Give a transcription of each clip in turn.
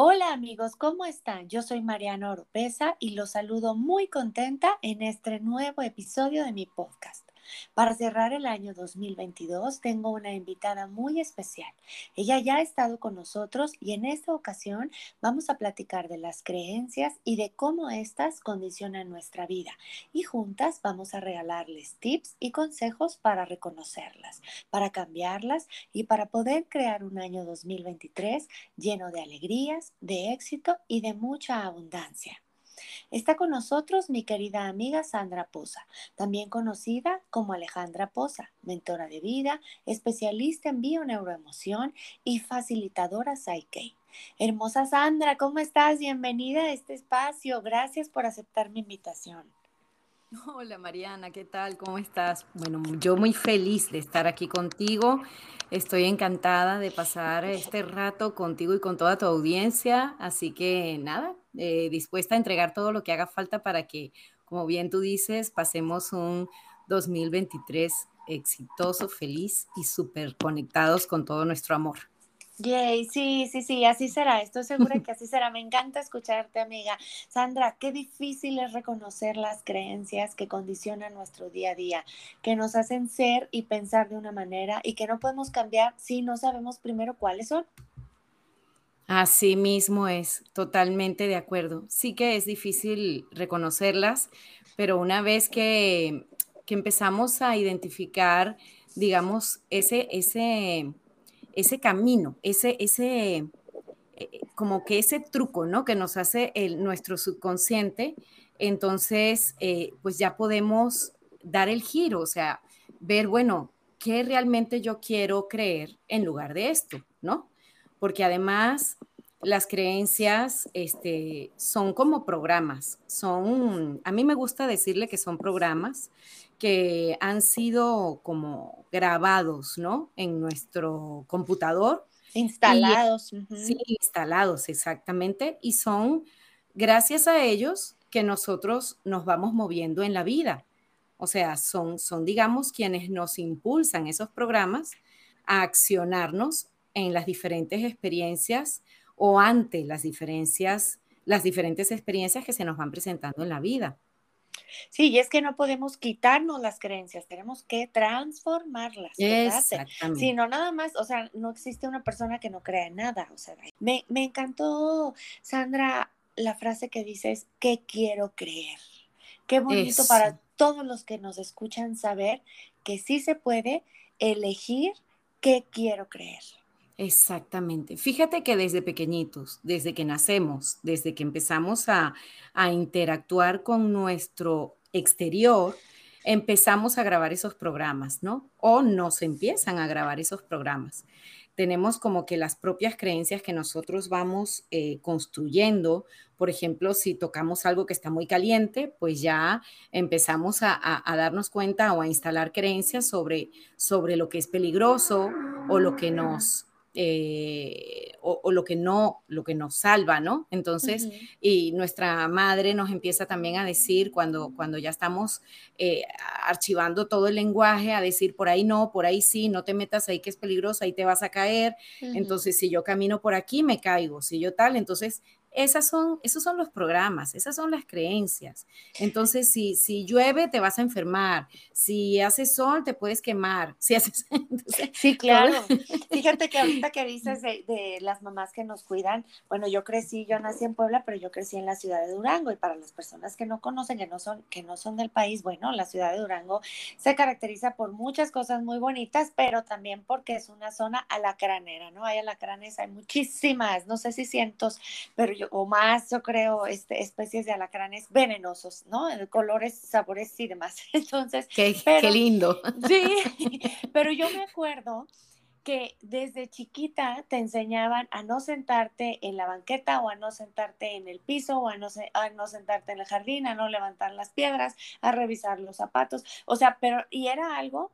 Hola amigos, ¿cómo están? Yo soy Mariana Oropesa y los saludo muy contenta en este nuevo episodio de mi podcast. Para cerrar el año 2022 tengo una invitada muy especial. Ella ya ha estado con nosotros y en esta ocasión vamos a platicar de las creencias y de cómo éstas condicionan nuestra vida. Y juntas vamos a regalarles tips y consejos para reconocerlas, para cambiarlas y para poder crear un año 2023 lleno de alegrías, de éxito y de mucha abundancia. Está con nosotros mi querida amiga Sandra Poza, también conocida como Alejandra Poza, mentora de vida, especialista en bioneuroemoción y facilitadora Psyche. Hermosa Sandra, ¿cómo estás? Bienvenida a este espacio. Gracias por aceptar mi invitación. Hola Mariana, ¿qué tal? ¿Cómo estás? Bueno, yo muy feliz de estar aquí contigo. Estoy encantada de pasar este rato contigo y con toda tu audiencia. Así que nada, eh, dispuesta a entregar todo lo que haga falta para que, como bien tú dices, pasemos un 2023 exitoso, feliz y súper conectados con todo nuestro amor. Yay, sí, sí, sí, así será. Estoy segura que así será. Me encanta escucharte, amiga. Sandra, qué difícil es reconocer las creencias que condicionan nuestro día a día, que nos hacen ser y pensar de una manera y que no podemos cambiar si no sabemos primero cuáles son. Así mismo es, totalmente de acuerdo. Sí que es difícil reconocerlas, pero una vez que, que empezamos a identificar, digamos, ese, ese ese camino, ese, ese, eh, como que ese truco, ¿no? Que nos hace el, nuestro subconsciente, entonces, eh, pues ya podemos dar el giro, o sea, ver, bueno, ¿qué realmente yo quiero creer en lugar de esto, ¿no? Porque además las creencias este, son como programas, son, a mí me gusta decirle que son programas que han sido como grabados, ¿no? En nuestro computador. Instalados. Sí, instalados, exactamente. Y son gracias a ellos que nosotros nos vamos moviendo en la vida. O sea, son, son, digamos, quienes nos impulsan esos programas a accionarnos en las diferentes experiencias o ante las diferencias, las diferentes experiencias que se nos van presentando en la vida. Sí, y es que no podemos quitarnos las creencias, tenemos que transformarlas. Exactamente. Si no, nada más, o sea, no existe una persona que no crea en nada. O sea, me, me encantó, Sandra, la frase que dices, ¿qué quiero creer? Qué bonito para todos los que nos escuchan saber que sí se puede elegir qué quiero creer. Exactamente. Fíjate que desde pequeñitos, desde que nacemos, desde que empezamos a, interactuar con nuestro exterior, empezamos a grabar esos programas, ¿no? O nos empiezan a grabar esos programas. Tenemos como que las propias creencias que nosotros vamos eh, construyendo. Por ejemplo, si tocamos algo que está muy caliente, pues ya empezamos a, a darnos cuenta o a instalar creencias sobre, sobre lo que es peligroso o lo que nos eh, o, lo que no, lo que nos salva, ¿no? Entonces, y nuestra madre nos empieza también a decir cuando, cuando ya estamos eh, archivando todo el lenguaje, a decir por ahí no, por ahí sí, no te metas ahí que es peligroso, ahí te vas a caer. Entonces, si yo camino por aquí, me caigo, si yo tal, entonces esas son, esos son los programas, esas son las creencias. Entonces, si, si llueve, te vas a enfermar. Si hace sol, te puedes quemar. Si haces... sí, claro. Fíjate que ahorita que dices de, de, las mamás que nos cuidan, bueno, yo crecí, yo nací en Puebla, pero yo crecí en la ciudad de Durango. Y para las personas que no conocen, que no son, que no son del país, bueno, la ciudad de Durango se caracteriza por muchas cosas muy bonitas, pero también porque es una zona alacranera, ¿no? Hay alacranes, hay muchísimas, no sé si cientos, pero o más, yo creo, este, especies de alacranes venenosos, ¿no? Colores, sabores y demás. Entonces, qué, qué lindo. Sí, pero yo me acuerdo que desde chiquita te enseñaban a no sentarte en la banqueta o a no sentarte en el piso o a no, a no sentarte en el jardín, a no levantar las piedras, a revisar los zapatos. O sea, pero, y era algo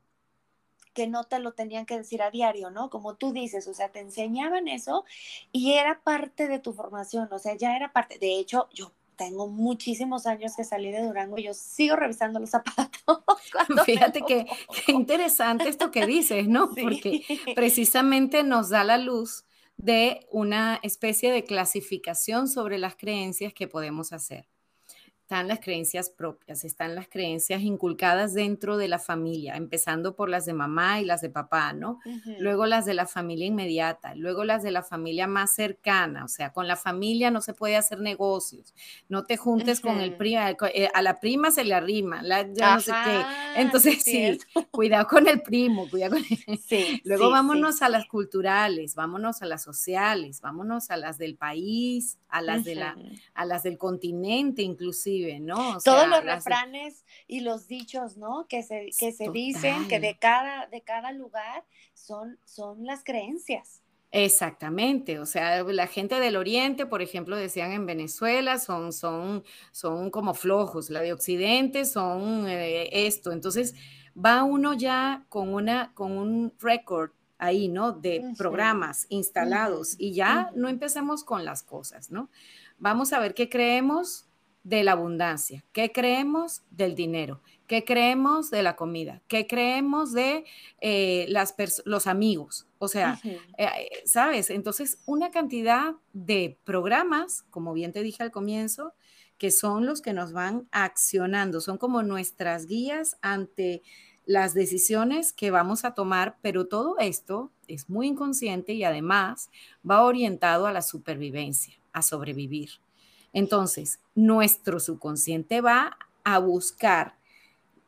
que no te lo tenían que decir a diario, ¿no? Como tú dices, o sea, te enseñaban eso y era parte de tu formación, o sea, ya era parte. De hecho, yo tengo muchísimos años que salí de Durango y yo sigo revisando los zapatos. Fíjate que, qué interesante esto que dices, ¿no? Porque precisamente nos da la luz de una especie de clasificación sobre las creencias que podemos hacer están las creencias propias, están las creencias inculcadas dentro de la familia, empezando por las de mamá y las de papá, ¿no? Luego las de la familia inmediata, luego las de la familia más cercana, o sea, con la familia no se puede hacer negocios, no te juntes con el prima, eh, a la prima se le arrima, la, no sé qué. Entonces, sí, cuidado con el primo, cuidado con sí, Luego vámonos a las culturales, vámonos a las sociales, vámonos a las del país, a las, de la, a las del continente inclusive ¿no? Todos los refranes y los dichos, ¿no? Que se, que se dicen que de cada, de cada lugar son, son las creencias. Exactamente, o sea, la gente del oriente, por ejemplo, decían en Venezuela, son, son, son como flojos, la de occidente son eh, esto, entonces va uno ya con, una, con un récord ahí, ¿no? De programas instalados y ya no empecemos con las cosas, ¿no? Vamos a ver qué creemos de la abundancia? ¿Qué creemos del dinero? ¿Qué creemos de la comida? ¿Qué creemos de eh, las los amigos? O sea, eh, ¿sabes? Entonces, una cantidad de programas, como bien te dije al comienzo, que son los que nos van accionando, son como nuestras guías ante las decisiones que vamos a tomar, pero todo esto es muy inconsciente y además va orientado a la supervivencia, a sobrevivir. Entonces, nuestro subconsciente va a buscar,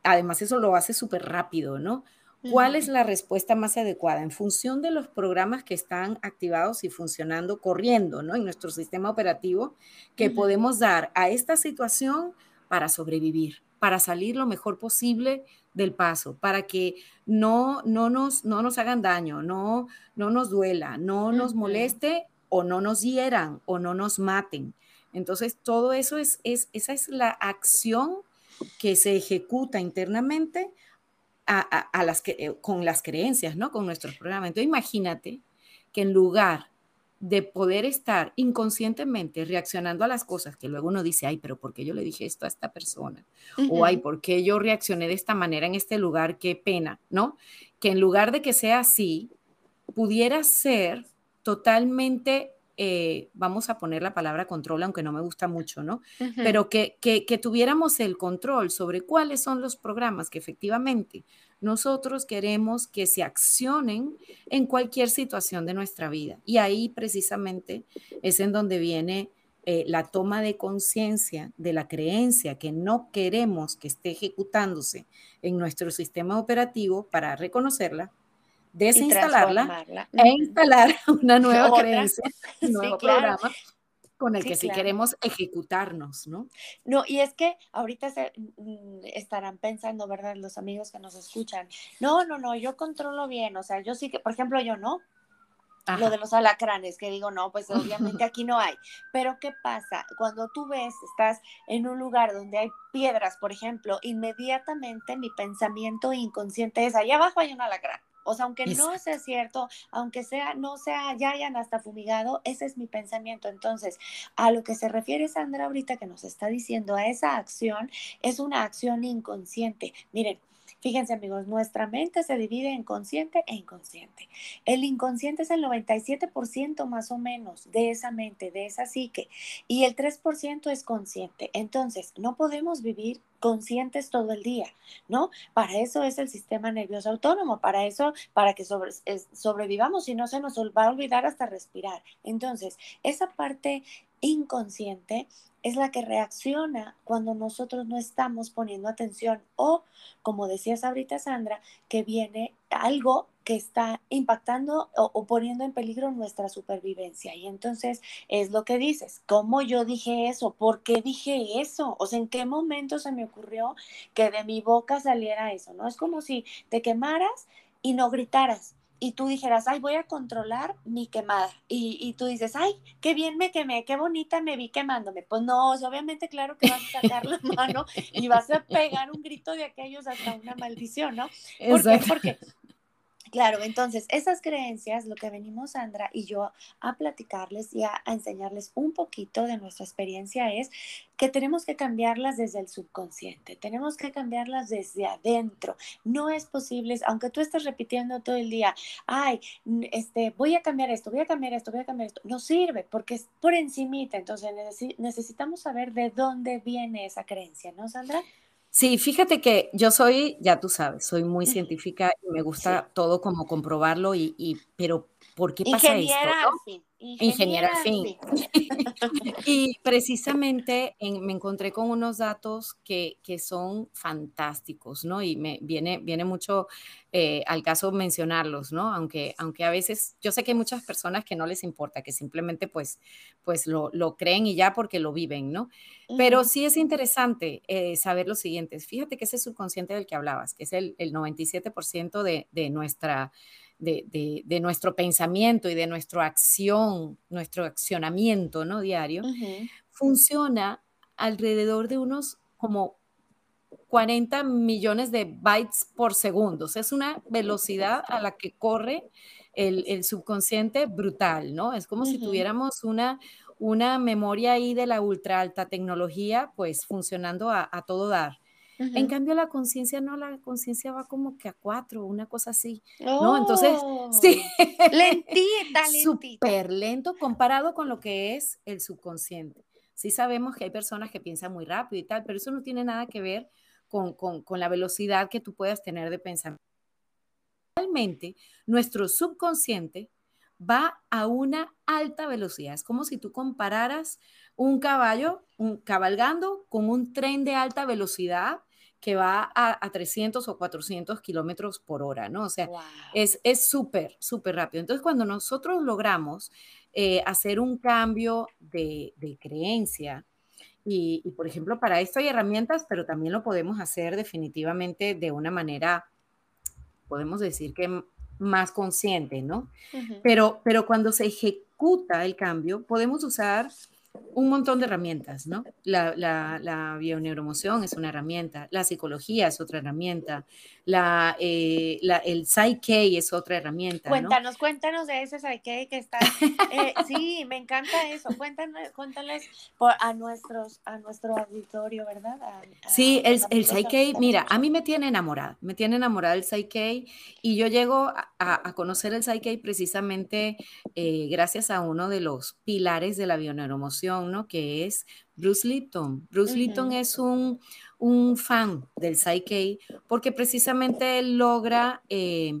además eso lo hace súper rápido, ¿no? ¿Cuál es la respuesta más adecuada en función de los programas que están activados y funcionando, corriendo, ¿no? En nuestro sistema operativo, que podemos dar a esta situación para sobrevivir, para salir lo mejor posible del paso, para que no, no, nos, no nos hagan daño, no, no nos duela, no nos moleste o no nos hieran o no nos maten. Entonces, todo eso es, es, esa es la acción que se ejecuta internamente a, las que, eh, con las creencias, ¿no? Con nuestros programas. Entonces, imagínate que en lugar de poder estar inconscientemente reaccionando a las cosas que luego uno dice, ay, pero ¿por qué yo le dije esto a esta persona? O ay, ¿por qué yo reaccioné de esta manera en este lugar? Qué pena, ¿no? Que en lugar de que sea así, pudiera ser totalmente eh, vamos a poner la palabra control, aunque no me gusta mucho, ¿no? Pero que, que, tuviéramos el control sobre cuáles son los programas que efectivamente nosotros queremos que se accionen en cualquier situación de nuestra vida. Y ahí precisamente es en donde viene eh, la toma de conciencia de la creencia que no queremos que esté ejecutándose en nuestro sistema operativo para reconocerla, desinstalarla e instalar una nueva creencia, un nuevo programa con el que sí queremos ejecutarnos, ¿no? No, y es que ahorita se, mm, estarán pensando, ¿verdad? Los amigos que nos escuchan, no, no, no, yo controlo bien, o sea, yo sí que, por ejemplo, yo no, lo de los alacranes, que digo, no, pues obviamente aquí no hay. Pero ¿qué pasa? Cuando tú ves, estás en un lugar donde hay piedras, por ejemplo, inmediatamente mi pensamiento inconsciente es, allá abajo hay un alacrán. O sea, aunque no sea cierto, aunque sea, no sea, ya hayan hasta fumigado, ese es mi pensamiento. Entonces, a lo que se refiere Sandra ahorita que nos está diciendo, a esa acción, es una acción inconsciente. Miren, Fíjense amigos, nuestra mente se divide en consciente e inconsciente. El inconsciente es el 97% más o menos de esa mente, de esa psique, y el 3% es consciente. Entonces, no podemos vivir conscientes todo el día, ¿no? Para eso es el sistema nervioso autónomo, para eso, para que sobrevivamos y no se nos va a olvidar hasta respirar. Entonces, esa parte inconsciente es la que reacciona cuando nosotros no estamos poniendo atención o, como decías ahorita Sandra, que viene algo que está impactando o, poniendo en peligro nuestra supervivencia. Y entonces es lo que dices, ¿cómo yo dije eso? ¿Por qué dije eso? O sea, ¿en qué momento se me ocurrió que de mi boca saliera eso? ¿No? Es como si te quemaras y no gritaras y tú dijeras, ay, voy a controlar mi quemada. Y, tú dices, ay, qué bien me quemé, qué bonita me vi quemándome. Pues no, obviamente, claro que vas a sacar la mano y vas a pegar un grito de aquellos hasta una maldición, ¿no? ¿Por qué? Porque Claro, entonces esas creencias, lo que venimos Sandra y yo a platicarles y a, enseñarles un poquito de nuestra experiencia es que tenemos que cambiarlas desde el subconsciente, tenemos que cambiarlas desde adentro. No es posible, aunque tú estés repitiendo todo el día, ay, este, voy a cambiar esto, voy a cambiar esto, voy a cambiar esto, no sirve porque es por encimita, entonces necesitamos saber de dónde viene esa creencia, ¿no, Sandra? Sí, fíjate que yo soy, ya tú sabes, soy muy científica y me gusta todo como comprobarlo y, y, pero ¿por qué pasa esto? ¿no? Ingeniera, fin. y precisamente me encontré con unos datos que, que, son fantásticos, ¿no? Y me viene, viene mucho eh, al caso mencionarlos, ¿no? Aunque, aunque a veces, yo sé que hay muchas personas que no les importa, que simplemente pues, pues lo, lo creen y ya porque lo viven, ¿no? Pero sí es interesante eh, saber lo siguiente. Fíjate que ese subconsciente del que hablabas, que es el, el 97% de, de nuestra de, nuestro pensamiento y de nuestra acción, nuestro accionamiento ¿no? diario, funciona alrededor de unos como 40 millones de bytes por segundo. es una velocidad a la que corre el, subconsciente brutal, ¿no? Es como si tuviéramos una, una memoria ahí de la ultra alta tecnología, pues funcionando a todo dar. En cambio, la conciencia no, la conciencia va como que a cuatro, una cosa así, ¿no? Entonces, sí. Oh, lentita, lentita. Súper lento comparado con lo que es el subconsciente. Sí sabemos que hay personas que piensan muy rápido y tal, pero eso no tiene nada que ver con, con, con la velocidad que tú puedas tener de pensamiento. Realmente, nuestro subconsciente va a una alta velocidad. Es como si tú compararas un caballo un, cabalgando con un tren de alta velocidad que va a, 300 o 400 kilómetros por hora, ¿no? O sea, es súper, súper rápido. Entonces, cuando nosotros logramos eh, hacer un cambio de, creencia, y, y, por ejemplo, para esto hay herramientas, pero también lo podemos hacer definitivamente de una manera, podemos decir que más consciente, ¿no? pero, pero cuando se ejecuta el cambio, podemos usar un montón de herramientas, ¿no? La, la, la, bioneuromoción es una herramienta, la psicología es otra herramienta, la, eh, el Psyche es otra herramienta. Cuéntanos, cuéntanos de ese Psyche que está. Eh, sí, me encanta eso. Cuéntanos, cuéntales a, nuestros, a nuestro auditorio, ¿verdad? sí, el, el Psyche, mira, a mí me tiene enamorada, me tiene enamorada el Psyche y yo llego a, a conocer el Psyche precisamente eh, gracias a uno de los pilares de la bioneuromoción, ¿no? Que es Bruce Lipton. Bruce Lipton es un, fan del Psyche porque precisamente él logra eh,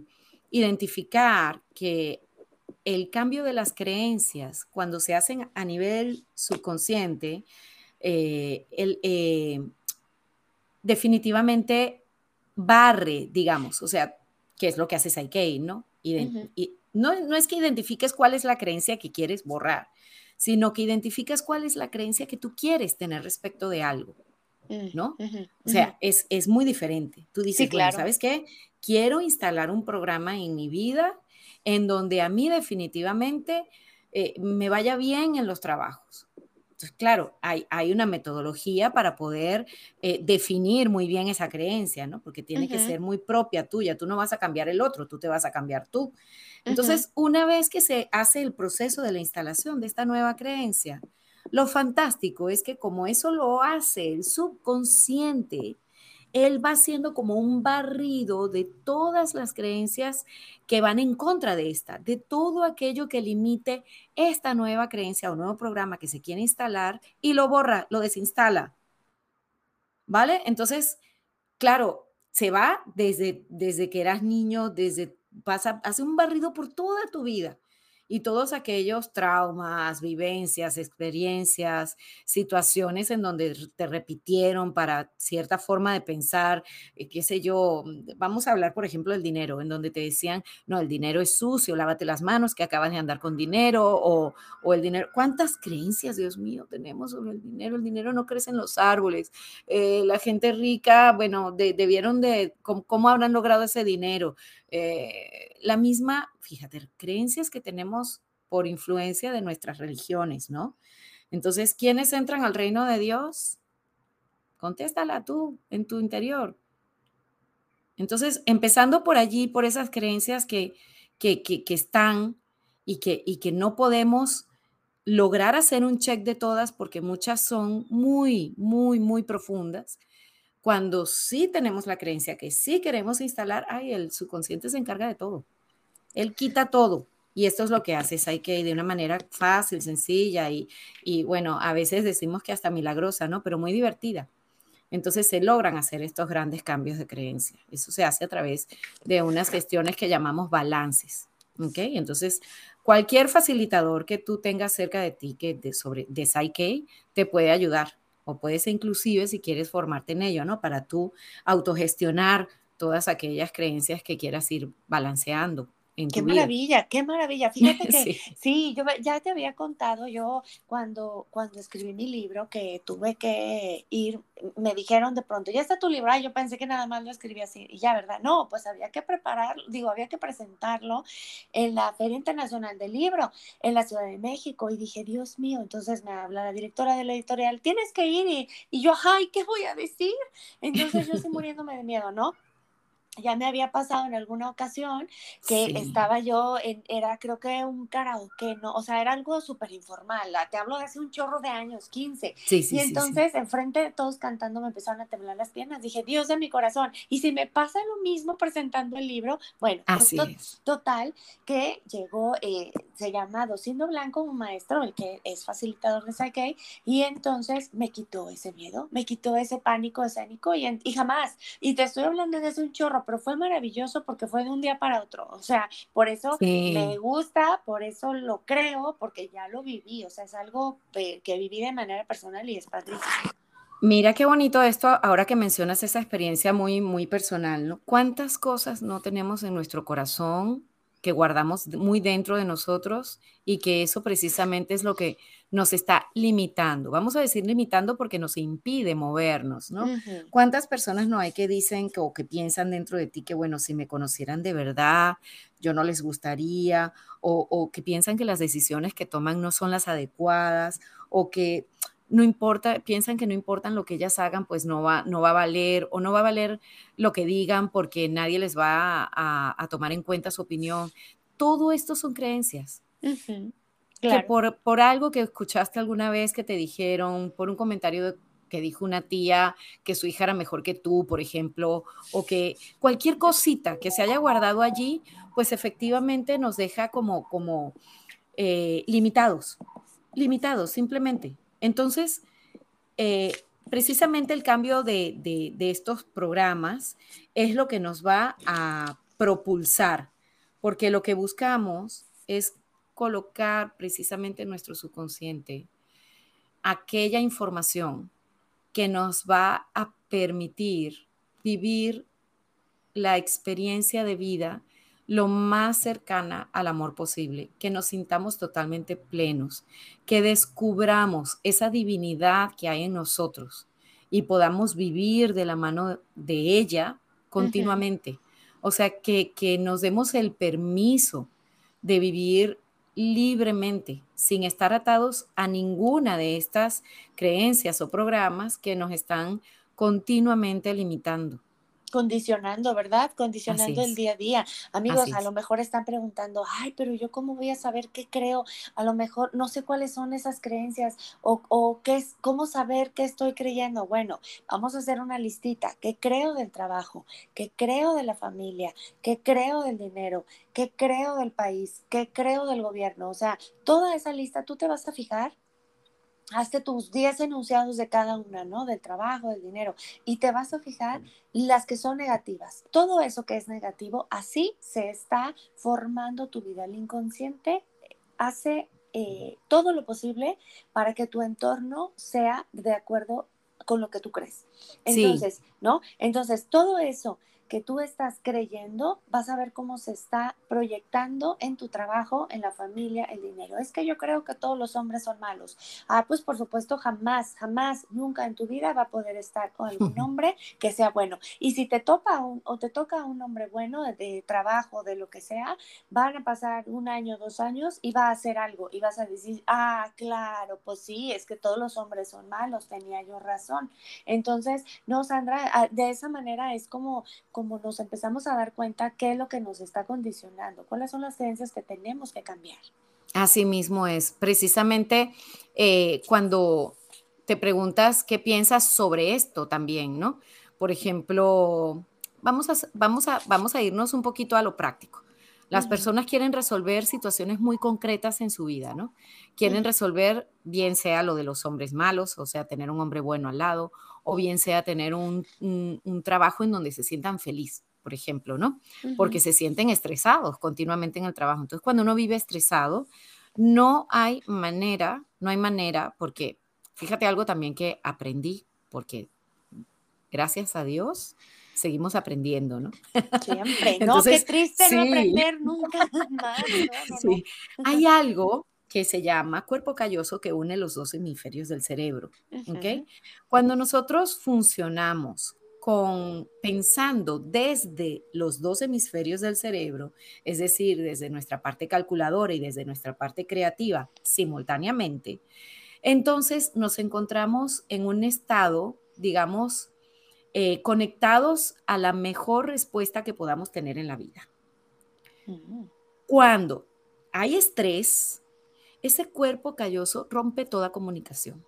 identificar que el cambio de las creencias, cuando se hacen a nivel subconsciente, eh, eh, definitivamente barre, digamos, o sea, ¿qué es lo que hace Psyche, ¿no? y no, no es que identifiques cuál es la creencia que quieres borrar, sino que identificas cuál es la creencia que tú quieres tener respecto de algo, mm, ¿no? o sea, es, es, muy diferente. Tú dices, claro. ¿sabes qué? Quiero instalar un programa en mi vida en donde a mí definitivamente eh, me vaya bien en los trabajos. Entonces, claro, hay, hay una metodología para poder eh, definir muy bien esa creencia, ¿no? Porque tiene que ser muy propia tuya. Tú no vas a cambiar el otro, tú te vas a cambiar tú. Entonces, una vez que se hace el proceso de la instalación de esta nueva creencia, lo fantástico es que como eso lo hace el subconsciente, él va siendo como un barrido de todas las creencias que van en contra de esta, de todo aquello que limite esta nueva creencia o nuevo programa que se quiere instalar y lo borra, lo desinstala. ¿Vale? Entonces, claro, se va desde, desde que eras niño, desde pasa, hace un barrido por toda tu vida y todos aquellos traumas, vivencias, experiencias, situaciones en donde te repitieron para cierta forma de pensar, eh, qué sé yo, mm, vamos a hablar, por ejemplo, del dinero, en donde te decían, no, el dinero es sucio, lávate las manos, que acabas de andar con dinero, o, el dinero, ¿cuántas creencias, Dios mío, tenemos sobre el dinero? El dinero no crece en los árboles, eh, la gente rica, bueno, debieron de, ¿cómo, habrán logrado ese dinero? Eh, la misma, fíjate, creencias que tenemos por influencia de nuestras religiones, ¿no? Entonces, ¿quiénes entran al reino de Dios? Contéstala tú en tu interior. Entonces, empezando por allí, por esas creencias que, que, que, están y que, y que no podemos lograr hacer un check de todas porque muchas son muy, muy, muy profundas. Cuando sí tenemos la creencia que sí queremos instalar, ay, el subconsciente se encarga de todo. Él quita todo. Y esto es lo que haces, hay que de una manera fácil, sencilla y, y bueno, a veces decimos que hasta milagrosa, ¿no? Pero muy divertida. Entonces se logran hacer estos grandes cambios de creencia. Eso se hace a través de unas gestiones que llamamos balances. ¿Ok? Entonces, cualquier facilitador que tú tengas cerca de ti que de, sobre, de Psyche te puede ayudar o puede ser inclusive si quieres formarte en ello, ¿no? Para tú autogestionar todas aquellas creencias que quieras ir balanceando qué maravilla, qué maravilla. Fíjate que sí. yo ya te había contado yo cuando, cuando escribí mi libro que tuve que ir, me dijeron de pronto, ya está tu libro, y yo pensé que nada más lo escribí así, y ya, ¿verdad? No, pues había que prepararlo, digo, había que presentarlo en la Feria Internacional del Libro en la Ciudad de México, y dije, Dios mío, entonces me habla la directora de la editorial, tienes que ir, y, y yo, ay, ¿qué voy a decir? Entonces yo estoy muriéndome de miedo, ¿no? Ya me había pasado en alguna ocasión que estaba yo en, era creo que un karaoke, ¿no? O sea, era algo súper informal, te hablo de hace un chorro de años, 15. Sí, y entonces, enfrente de todos cantando, me empezaron a temblar las piernas. Dije, Dios de mi corazón. Y si me pasa lo mismo presentando el libro, bueno, pues total, que llegó, eh, se llama Docindo Blanco, un maestro, el que es facilitador de Psyche, y entonces me quitó ese miedo, me quitó ese pánico escénico y, y jamás. Y te estoy hablando de hace un chorro pero fue maravilloso porque fue de un día para otro. O sea, por eso me gusta, por eso lo creo, porque ya lo viví. O sea, es algo que viví de manera personal y es padrísimo. Mira qué bonito esto, ahora que mencionas esa experiencia muy, muy personal, ¿no? ¿Cuántas cosas no tenemos en nuestro corazón que guardamos muy dentro de nosotros y que eso precisamente es lo que nos está limitando. Vamos a decir limitando porque nos impide movernos, ¿no? ¿Cuántas personas no hay que dicen que, o que piensan dentro de ti que, bueno, si me conocieran de verdad, yo no les gustaría, o, o que piensan que las decisiones que toman no son las adecuadas, o que no importa, piensan que no importan lo que ellas hagan, pues no va, no va a valer o no va a valer lo que digan porque nadie les va a, tomar en cuenta su opinión. Todo esto son creencias. Que por, por, algo que escuchaste alguna vez que te dijeron, por un comentario que dijo una tía que su hija era mejor que tú, por ejemplo, o que cualquier cosita que se haya guardado allí, pues efectivamente nos deja como, como eh, limitados, limitados simplemente. Entonces, eh, precisamente el cambio de, estos programas es lo que nos va a propulsar, porque lo que buscamos es colocar precisamente en nuestro subconsciente aquella información que nos va a permitir vivir la experiencia de vida lo más cercana al amor posible, que nos sintamos totalmente plenos, que descubramos esa divinidad que hay en nosotros y podamos vivir de la mano de ella continuamente. O sea, que, que nos demos el permiso de vivir libremente, sin estar atados a ninguna de estas creencias o programas que nos están continuamente limitando condicionando, ¿verdad? Condicionando el día a día. Amigos, a lo mejor están preguntando, ay, pero yo cómo voy a saber qué creo, a lo mejor no sé cuáles son esas creencias o, o qué es, cómo saber qué estoy creyendo. Bueno, vamos a hacer una listita, qué creo del trabajo, qué creo de la familia, qué creo del dinero, qué creo del país, qué creo del gobierno. O sea, toda esa lista tú te vas a fijar hazte tus 10 enunciados de cada una, ¿no? Del trabajo, del dinero, y te vas a fijar las que son negativas. Todo eso que es negativo, así se está formando tu vida. El inconsciente hace eh, todo lo posible para que tu entorno sea de acuerdo con lo que tú crees. Entonces, ¿no? Entonces, todo eso que tú estás creyendo, vas a ver cómo se está proyectando en tu trabajo, en la familia, el dinero. Es que yo creo que todos los hombres son malos. Ah, pues por supuesto, jamás, jamás, nunca en tu vida va a poder estar con algún hombre que sea bueno. Y si te toca un, o te toca un hombre bueno de, trabajo, de lo que sea, van a pasar un año, dos años y va a hacer algo y vas a decir, ah, claro, pues sí, es que todos los hombres son malos, tenía yo razón. Entonces, no, Sandra, ah, de esa manera es como como nos empezamos a dar cuenta qué es lo que nos está condicionando, cuáles son las creencias que tenemos que cambiar. Así mismo es. Precisamente eh, cuando te preguntas qué piensas sobre esto también, ¿no? Por ejemplo, vamos a, vamos a, vamos a irnos un poquito a lo práctico. Las personas quieren resolver situaciones muy concretas en su vida, ¿no? Quieren resolver, bien sea lo de los hombres malos, o sea, tener un hombre bueno al lado, o bien sea tener un, trabajo en donde se sientan feliz, por ejemplo, ¿no? Porque se sienten estresados continuamente en el trabajo. Entonces, cuando uno vive estresado, no hay manera, no hay manera, porque fíjate algo también que aprendí, porque gracias a Dios, seguimos aprendiendo, ¿no? Siempre, no, qué triste no aprender nunca más. sí. Hay algo que se llama cuerpo calloso que une los dos hemisferios del cerebro, ¿ok? Cuando nosotros funcionamos con pensando desde los dos hemisferios del cerebro, es decir, desde nuestra parte calculadora y desde nuestra parte creativa simultáneamente, entonces nos encontramos en un estado, digamos, eh, conectados a la mejor respuesta que podamos tener en la vida. Mm. Cuando hay estrés, ese cuerpo calloso rompe toda comunicación.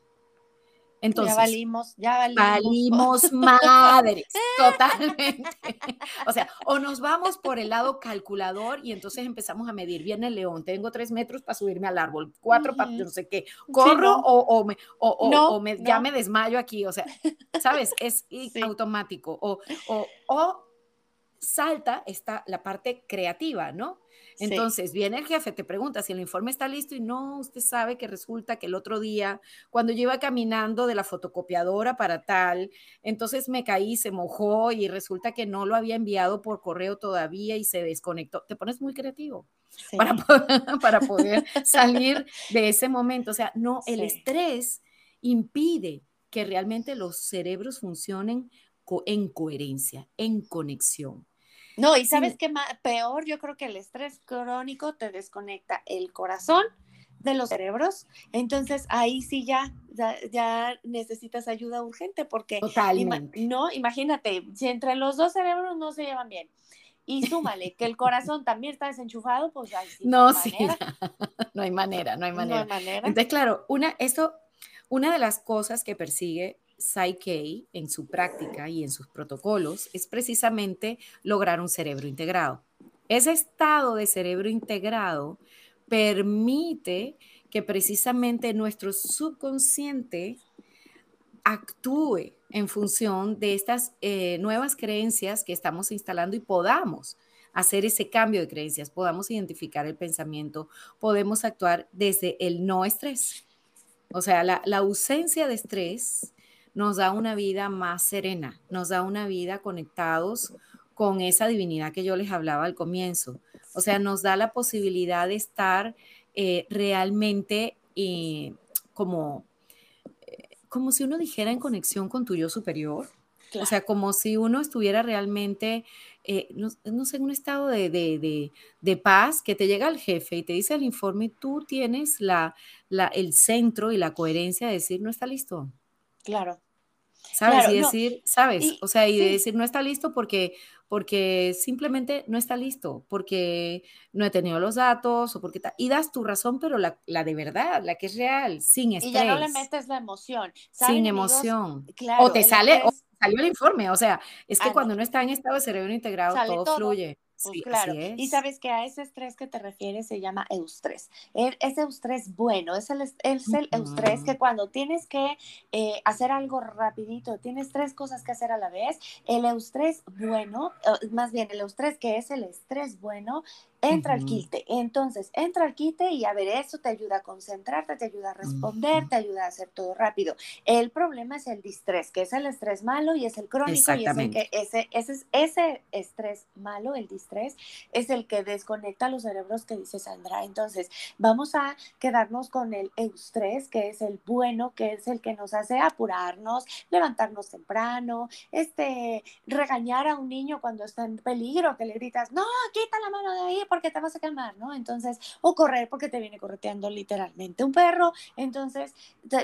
Entonces, ya valimos, ya valimos. Valimos madres, totalmente. O sea, o nos vamos por el lado calculador y entonces empezamos a medir. Viene el león, tengo tres metros para subirme al árbol, cuatro para no sé qué. Corro o, me, o, me, ya me desmayo aquí. O sea, ¿sabes? Es automático. O, o, salta está la parte creativa, ¿no? Entonces viene el jefe, te pregunta si el informe está listo y no, usted sabe que resulta que el otro día, cuando yo iba caminando de la fotocopiadora para tal, entonces me caí, se mojó y resulta que no lo había enviado por correo todavía y se desconectó. Te pones muy creativo para, para poder salir de ese momento. O sea, no, el estrés impide que realmente los cerebros funcionen en coherencia, en conexión. No, y sabes qué peor, yo creo que el estrés crónico te desconecta el corazón de los cerebros, entonces ahí sí ya, ya, necesitas ayuda urgente porque no, imagínate, si entre los dos cerebros no se llevan bien y súmale que el corazón también está desenchufado, pues ya sí, no, sí, no hay manera, no hay manera. No hay manera. Entonces, claro, una, esto, una de las cosas que persigue Psyche en su práctica y en sus protocolos es precisamente lograr un cerebro integrado. Ese estado de cerebro integrado permite que precisamente nuestro subconsciente actúe en función de estas eh, nuevas creencias que estamos instalando y podamos hacer ese cambio de creencias, podamos identificar el pensamiento, podemos actuar desde el no estrés. O sea, la, la ausencia de estrés nos da una vida más serena, nos da una vida conectados con esa divinidad que yo les hablaba al comienzo. O sea, nos da la posibilidad de estar eh, realmente eh, como, eh, como si uno dijera en conexión con tu yo superior. O sea, como si uno estuviera realmente, no, sé, en un estado de, de, paz, que te llega el jefe y te dice el informe, tú tienes la, la, el centro y la coherencia de decir, no está listo. Claro. ¿Sabes? y decir, ¿sabes? o sea, y decir, no está listo porque, porque simplemente no está listo, porque no he tenido los datos o porque... Y das tu razón, pero la, la, de verdad, la que es real, sin estrés. Y ya no le metes la emoción. Sin emoción. Claro, o te sale, o salió el informe, o sea, es que cuando uno está en estado de cerebro integrado, todo, fluye. Pues sí, claro. Y sabes que a ese estrés que te refieres se llama eustrés. Es eustrés bueno, es el, es el eustrés que cuando tienes que eh, hacer algo rapidito, tienes tres cosas que hacer a la vez, el eustrés bueno, más bien el eustrés que es el estrés bueno, entra al quite. Entonces, entra al quite y a ver, eso te ayuda a concentrarte, te ayuda a responder, te ayuda a hacer todo rápido. El problema es el distrés, que es el estrés malo y es el crónico y es el que ese, ese, ese estrés malo, el distrés, es el que desconecta los cerebros que dice Sandra. Entonces, vamos a quedarnos con el eustrés, que es el bueno, que es el que nos hace apurarnos, levantarnos temprano, este, regañar a un niño cuando está en peligro, que le gritas, no, quita la mano de ahí porque te vas a quemar, ¿no? Entonces, o correr porque te viene correteando literalmente un perro. Entonces,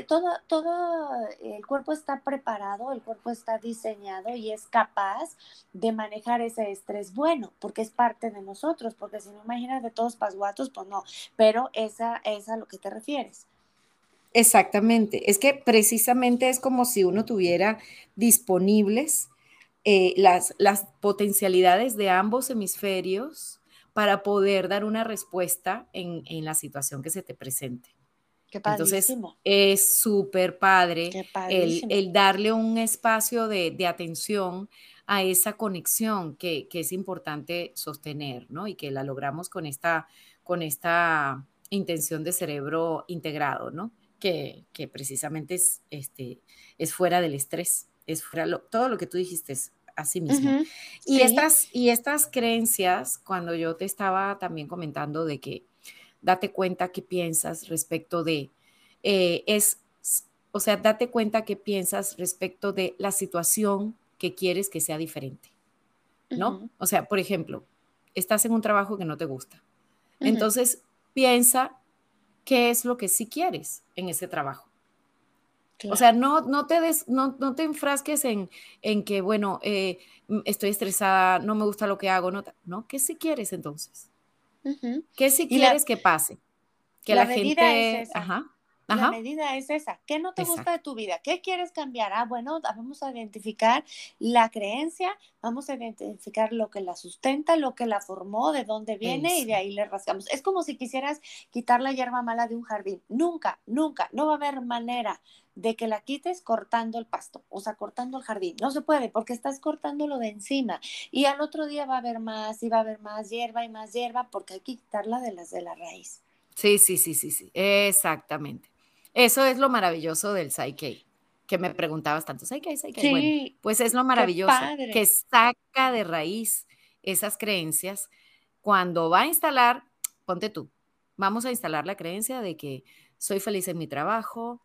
todo, todo el cuerpo está preparado, el cuerpo está diseñado y es capaz de manejar ese estrés bueno, porque es parte de nosotros, porque si no imaginas de todos pasguatos, pues no, pero esa es a lo que te refieres. Exactamente, es que precisamente es como si uno tuviera disponibles eh, las, las potencialidades de ambos hemisferios para poder dar una respuesta en, la situación que se te presente. Qué Entonces, es súper padre el, darle un espacio de, atención a esa conexión que, es importante sostener, ¿no? Y que la logramos con esta, con esta intención de cerebro integrado, ¿no? que, precisamente es, este, es fuera del estrés, es fuera, todo lo que tú dijiste es así mismo. y, estas, y estas creencias, cuando yo te estaba también comentando de que date cuenta qué piensas respecto de, eh, es, o sea, date cuenta qué piensas respecto de la situación que quieres que sea diferente, ¿no? O sea, por ejemplo, estás en un trabajo que no te gusta. Entonces, piensa qué es lo que sí quieres en ese trabajo. O sea, no, no, te des, no, no te enfrasques en, en que, bueno, eh, estoy estresada, no me gusta lo que hago, no, no ¿qué sí quieres entonces? ¿Qué sí quieres que pase? Que la, gente... Ajá. La medida es esa. ¿Qué no te gusta de tu vida? ¿Qué quieres cambiar? Ah, bueno, vamos a identificar la creencia, vamos a identificar lo que la sustenta, lo que la formó, de dónde viene y de ahí le rascamos. Es como si quisieras quitar la hierba mala de un jardín. Nunca, nunca, no va a haber manera de que la quites cortando el pasto, o sea, cortando el jardín. No se puede porque estás cortando lo de encima y al otro día va a haber más y va a haber más hierba y más hierba porque hay que quitarla de las de la raíz. Sí, sí, sí, sí, sí, exactamente. Eso es lo maravilloso del Psyche, que me preguntabas tanto, Psyche, Psyche. Sí, bueno, pues es lo maravilloso, que saca de raíz esas creencias. Cuando va a instalar, ponte tú, vamos a instalar la creencia de que soy feliz en mi trabajo,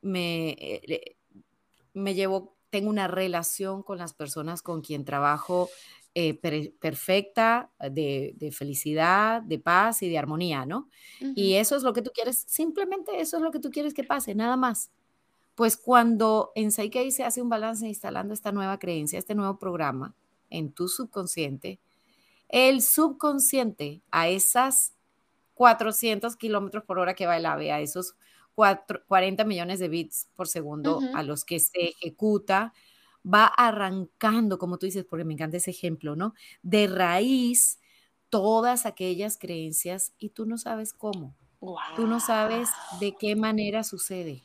me, eh, me llevo, tengo una relación con las personas con quien trabajo eh, perfecta de, felicidad, de paz y de armonía, ¿no? Y eso es lo que tú quieres, simplemente eso es lo que tú quieres que pase, nada más. Pues cuando en Psyche se hace un balance instalando esta nueva creencia, este nuevo programa en tu subconsciente, el subconsciente a esas 400 kilómetros por hora que va el ave, a esos 40 millones de bits por segundo a los que se ejecuta va arrancando, como tú dices, porque me encanta ese ejemplo, ¿no? De raíz todas aquellas creencias y tú no sabes cómo. Tú no sabes de qué manera sucede.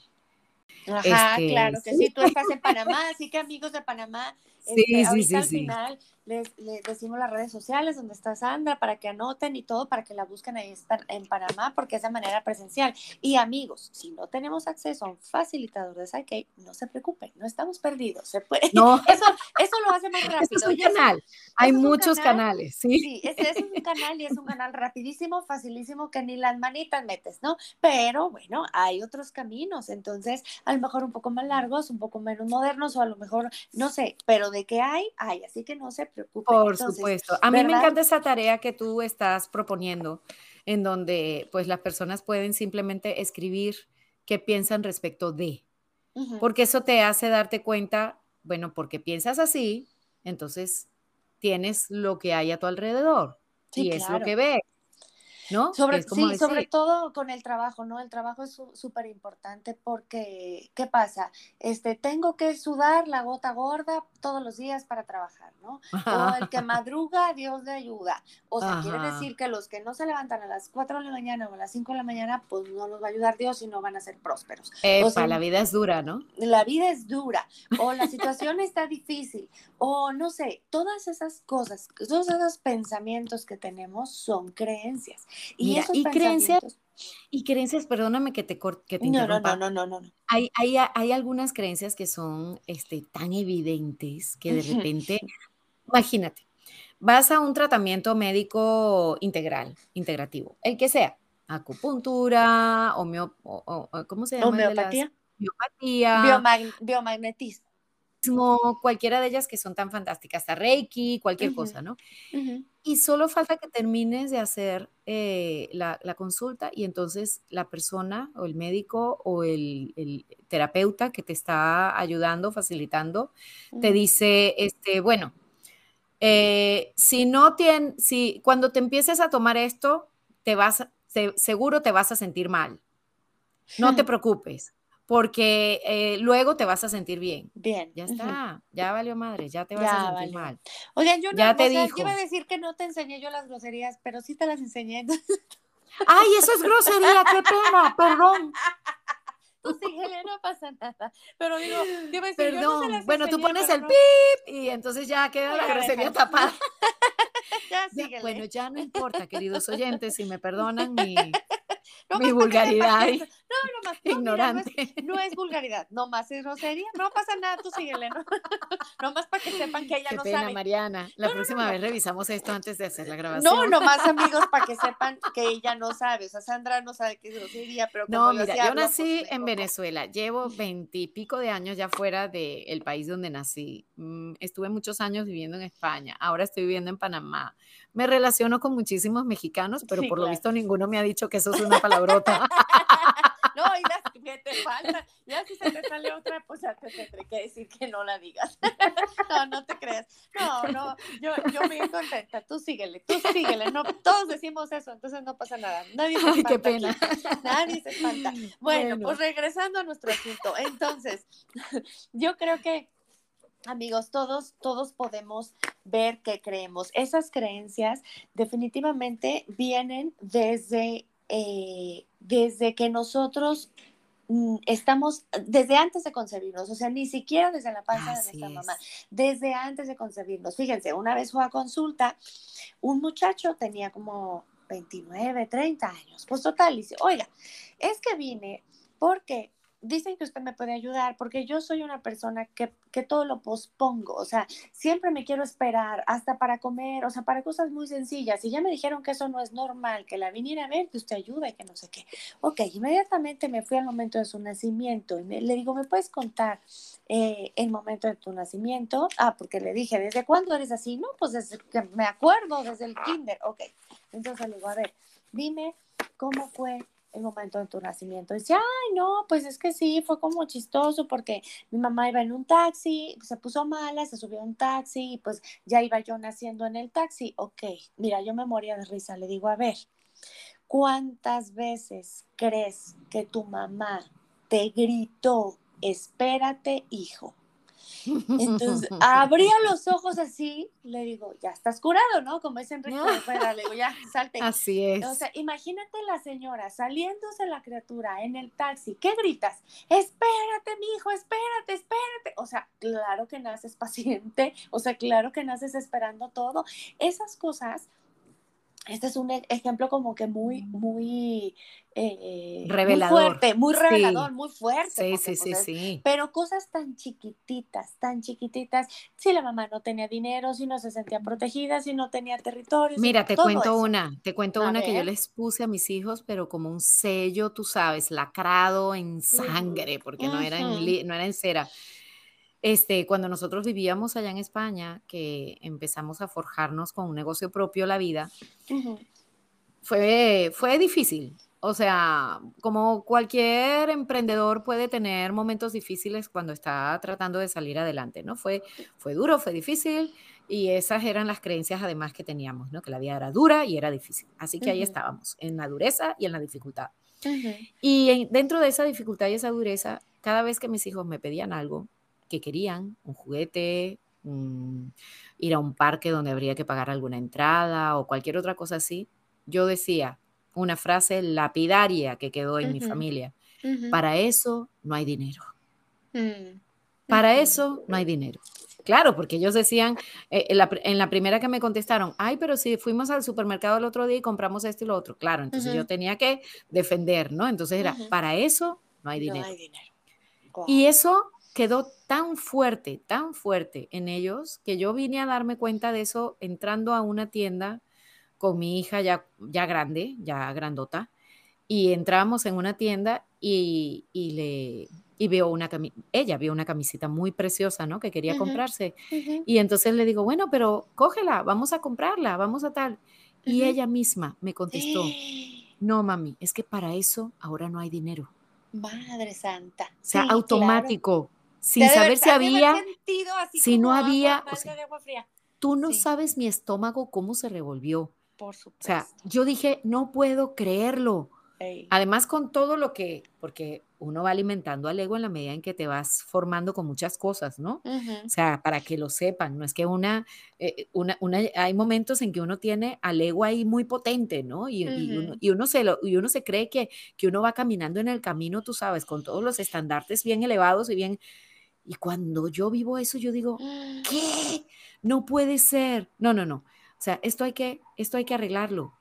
Ajá, este, claro que sí. Tú estás en Panamá, así que amigos de Panamá, sí, este, sí, al final les, decimos las redes sociales donde está Sandra para que anoten y todo para que la busquen ahí en Panamá porque es de manera presencial. Y amigos, si no tenemos acceso a un facilitador de Psyche, no se preocupen, no estamos perdidos. Se puede. No. Eso, eso lo hace más rápido. es un canal. Hay muchos canales. Sí, sí ese es un canal y es un canal rapidísimo, facilísimo que ni las manitas metes, ¿no? Pero bueno, hay otros caminos. Entonces, a lo mejor un poco más largos, un poco menos modernos o a lo mejor, no sé, pero de qué hay, hay. Así que no se por supuesto. A mí me encanta esa tarea que tú estás proponiendo, en donde pues las personas pueden simplemente escribir qué piensan respecto de, porque eso te hace darte cuenta, bueno, porque piensas así, entonces tienes lo que hay a tu alrededor y es lo que ves. ¿no? Sobre, sí, sobre todo con el trabajo, ¿no? El trabajo es súper importante porque, ¿qué pasa? Este, tengo que sudar la gota gorda todos los días para trabajar, ¿no? O el que madruga, Dios le ayuda. O sea, quiere decir que los que no se levantan a las 4 de la mañana o a las 5 de la mañana, pues no los va a ayudar Dios y no van a ser prósperos. o sea, la vida es dura, ¿no? La vida es dura, o la situación está difícil, o no sé, todas esas cosas, todos esos pensamientos que tenemos son creencias. Y, y creencias, y creencias, perdóname que te, que te interrumpa. No, no, no, no, no. Hay, hay, hay, algunas creencias que son este, tan evidentes que de repente, imagínate, vas a un tratamiento médico integral, integrativo, el que sea, acupuntura, homeo, ¿cómo se llama? Homeopatía. Biomagnetismo. Cualquiera de ellas que son tan fantásticas, hasta Reiki, cualquier cosa, ¿no? Y solo falta que termines de hacer eh, la, consulta y entonces la persona o el médico o el, terapeuta que te está ayudando, facilitando, te dice, este, bueno, eh, si no tienes, si cuando te empieces a tomar esto, te vas, seguro te vas a sentir mal. No te preocupes porque eh, luego te vas a sentir bien. Bien. Ya está, ya valió madre, ya te vas a sentir mal. Oigan, yo no, ya te dijo. iba a decir que no te enseñé yo las groserías, pero sí te las enseñé. Ay, eso es grosería, qué pena, perdón. Tú síguele, no pasa nada. Pero digo, iba a decir, Perdón. Yo no bueno, tú pones el pip y entonces ya queda la grosería tapada. ya, síguele. bueno, ya no importa, queridos oyentes, si me perdonan mi, mi vulgaridad. No, no más. ignorante. no, es, vulgaridad, no más es grosería. No pasa nada, tú síguele, ¿no? no más para que sepan que ella Qué no pena, sabe. Mariana. La próxima vez revisamos esto antes de hacer la grabación. No, no más amigos para que sepan que ella no sabe. O sea, Sandra no sabe qué es grosería, pero como No, yo mira, sí yo nací pues, en Venezuela. Llevo veintipico de años ya fuera del país donde nací. Mm, Estuve muchos años viviendo en España. Ahora estoy viviendo en Panamá. Me relaciono con muchísimos mexicanos, pero Sí, por lo claro. visto ninguno me ha dicho que eso es una palabrota. No, y las que te falta. Ya si se te sale otra, pues ya te tendré que decir que no la digas. No, no te creas. No, no, yo, yo bien contenta. Tú síguele, tú síguele. No, todos decimos eso, entonces no pasa nada. Nadie se Ay, espanta qué pena. aquí. Nadie se espanta. Bueno, pues regresando a nuestro asunto. Entonces, yo creo que Amigos, todos, todos podemos ver qué creemos. Esas creencias definitivamente vienen desde, eh, desde que nosotros mm, estamos, desde antes de concebirnos, o sea, ni siquiera desde la panza de nuestra es. mamá, desde antes de concebirnos. Fíjense, una vez fue a consulta, un muchacho tenía como 29, 30 años. Pues total, dice, oiga, es que vine porque dicen que usted me puede ayudar, porque yo soy una persona que, que todo lo pospongo, o sea, siempre me quiero esperar hasta para comer, o sea, para cosas muy sencillas. Y ya me dijeron que eso no es normal, que la viniera a ver, que usted ayuda y que no sé qué. Ok, inmediatamente me fui al momento de su nacimiento y me- le digo, ¿me puedes contar eh, el momento de tu nacimiento? Ah, porque le dije, ¿desde cuándo eres así? No, pues desde que me acuerdo, desde el kinder. Ok, entonces le digo, a ver, dime cómo fue el momento de tu nacimiento. Dice, ay, no, pues es que sí, fue como chistoso porque mi mamá iba en un taxi, se puso mala, se subió a un taxi y pues ya iba yo naciendo en el taxi. Ok, mira, yo me moría de risa. Le digo, a ver, ¿cuántas veces crees que tu mamá te gritó, espérate, hijo? Entonces, abría los ojos así, le digo, ya estás curado, ¿no? Como es Enrique le digo, ya, salte. Así es. O sea, imagínate la señora saliéndose la criatura en el taxi. ¿Qué gritas? Espérate, mi hijo, espérate, espérate. O sea, claro que naces paciente, o sea, claro que naces esperando todo. Esas cosas, este es un e- ejemplo como que muy, muy, eh, Revelador. muy fuerte, muy Sí. revelador, muy fuerte. Sí, sí, pues, sí, sí. pero cosas tan chiquititas, tan chiquititas, si la mamá no tenía dinero, si no se sentía protegida, si no tenía territorio. si- Mira, te todo cuento eso. una, te cuento A una que yo les puse a mis hijos, pero como un sello, tú sabes, lacrado en sangre, porque no era en, no era en cera. Este, cuando nosotros vivíamos allá en España, que empezamos a forjarnos con un negocio propio la vida, fue, fue difícil. O sea, como cualquier emprendedor puede tener momentos difíciles cuando está tratando de salir adelante, ¿no? Fue, fue duro, fue difícil y esas eran las creencias además que teníamos, ¿no? Que la vida era dura y era difícil. Así que ahí Ujú. estábamos, en la dureza y en la dificultad. Y en- dentro de esa dificultad y esa dureza, cada vez que mis hijos me pedían algo que querían, un juguete, un- ir a un parque donde habría que pagar alguna entrada o cualquier otra cosa así, yo decía una frase lapidaria que quedó en mi familia. Para eso no hay dinero. Mm. Para eso no hay dinero. Claro, porque ellos decían, eh, en, la, pr- en la primera que me contestaron, ay, pero si fuimos al supermercado el otro día y compramos esto y lo otro. Claro, entonces yo tenía que defender, ¿no? Entonces era, para eso no hay No dinero. hay dinero. Guau. Y eso quedó tan fuerte, tan fuerte en ellos, que yo vine a darme cuenta de eso entrando a una tienda con mi hija ya, ya grande, ya grandota, y entramos en una tienda y, y le, y veo una ella vio una camisita muy preciosa, ¿no? Que quería comprarse. Y entonces le digo, bueno, pero cógela, vamos a comprarla, vamos a tal. Y ella misma me contestó, no, mami, es que para eso ahora no hay dinero. Madre santa. O sea, Sí, automático, sin de saber si había, si no había, o sea, tú no Sí. sabes mi estómago cómo se revolvió. Por O sea, supuesto. yo dije, no puedo creerlo. Ey. Además, con todo lo que, porque uno va alimentando al ego en la medida en que te vas formando con muchas cosas, ¿no? O sea, para que lo sepan, no es que una, eh, una, una- hay momentos en que uno tiene al ego ahí muy potente, ¿no? Y, y uno, y uno se lo, y uno se cree que, que uno va caminando en el camino, tú sabes, con todos los estandartes bien elevados y bien, y cuando yo vivo eso, yo digo, ¿qué? No puede ser. No, no, no. O sea, esto hay que, esto hay que arreglarlo.